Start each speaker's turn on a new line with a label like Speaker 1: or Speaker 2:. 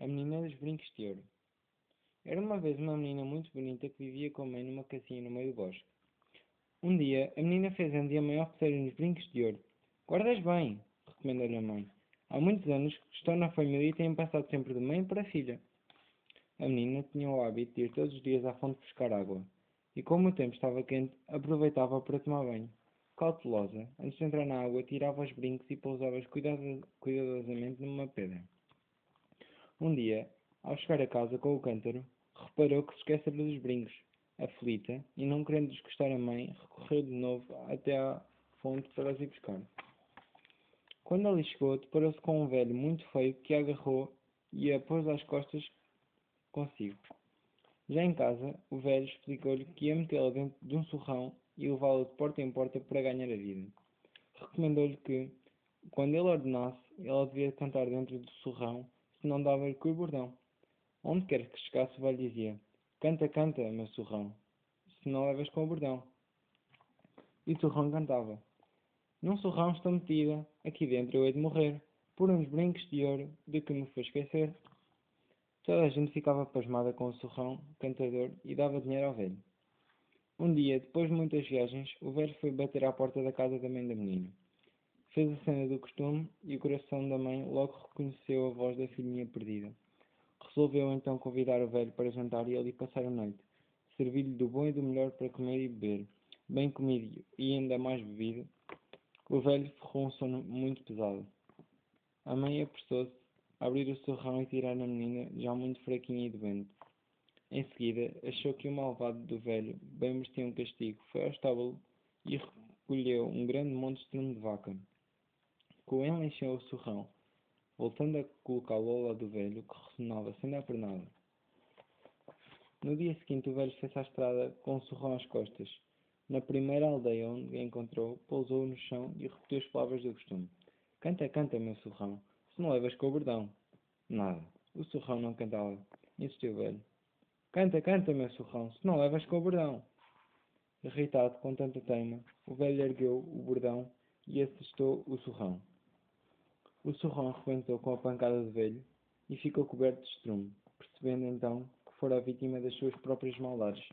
Speaker 1: A menina dos brincos de ouro. Era uma vez uma menina muito bonita que vivia com a mãe numa casinha no meio do bosque. Um dia, a menina fez anos e a mãe ofereceu-lhe uns brincos de ouro. Guardas bem, recomendou-lhe a mãe. Há muitos anos que estou na família e tenho passado sempre de mãe para filha. A menina tinha o hábito de ir todos os dias à fonte buscar água, e como o tempo estava quente, aproveitava para tomar banho. Cautelosa, antes de entrar na água, tirava os brincos e pousava-os cuidadosamente numa pedra. Um dia, ao chegar a casa com o cântaro, reparou que se esquecera dos brincos. Aflita, e não querendo desgostar a mãe, recorreu de novo até à fonte para os ir buscar. Quando ali chegou, deparou-se com um velho muito feio que a agarrou e a pôs às costas consigo. Já em casa, o velho explicou-lhe que ia metê-la dentro de um surrão e levá-la de porta em porta para ganhar a vida. Recomendou-lhe que, quando ele ordenasse, ela devia cantar dentro do surrão se não dava-lhe com o bordão. Onde quer que chegasse o velho dizia, canta, canta, meu surrão, se não levas com o bordão. E o surrão cantava, num surrão estou metida, aqui dentro eu hei de morrer, por uns brincos de ouro de que me foi esquecer. Toda a gente ficava pasmada com o surrão, cantador, e dava dinheiro ao velho. Um dia, depois de muitas viagens, o velho foi bater à porta da casa da mãe da menina. Fez a cena do costume e o coração da mãe logo reconheceu a voz da filhinha perdida. Resolveu então convidar o velho para jantar e ali passar a noite. Servir-lhe do bom e do melhor para comer e beber. Bem comido e ainda mais bebido, o velho ferrou um sono muito pesado. A mãe apressou-se a abrir o surrão e tirar a menina, já muito fraquinha e doente. Em seguida, achou que o malvado do velho bem merecia um castigo. Foi ao estábulo e recolheu um grande monte de estrume de vaca. Coen encheu o surrão, voltando a colocá-lo ao do velho, que ressonava sem dar por nada. No dia seguinte, o velho fez à estrada com o surrão às costas. Na primeira aldeia onde encontrou, pousou no chão e repetiu as palavras do costume. Canta, canta, meu surrão, se não levas com o bordão. Nada. O surrão não cantava. Insistiu o velho. Canta, canta, meu surrão, se não levas com o bordão. Irritado com tanta teima, o velho ergueu o bordão e assestou o surrão. O surrão arrebentou com a pancada do velho e ficou coberto de estrume, percebendo então que fora a vítima das suas próprias maldades.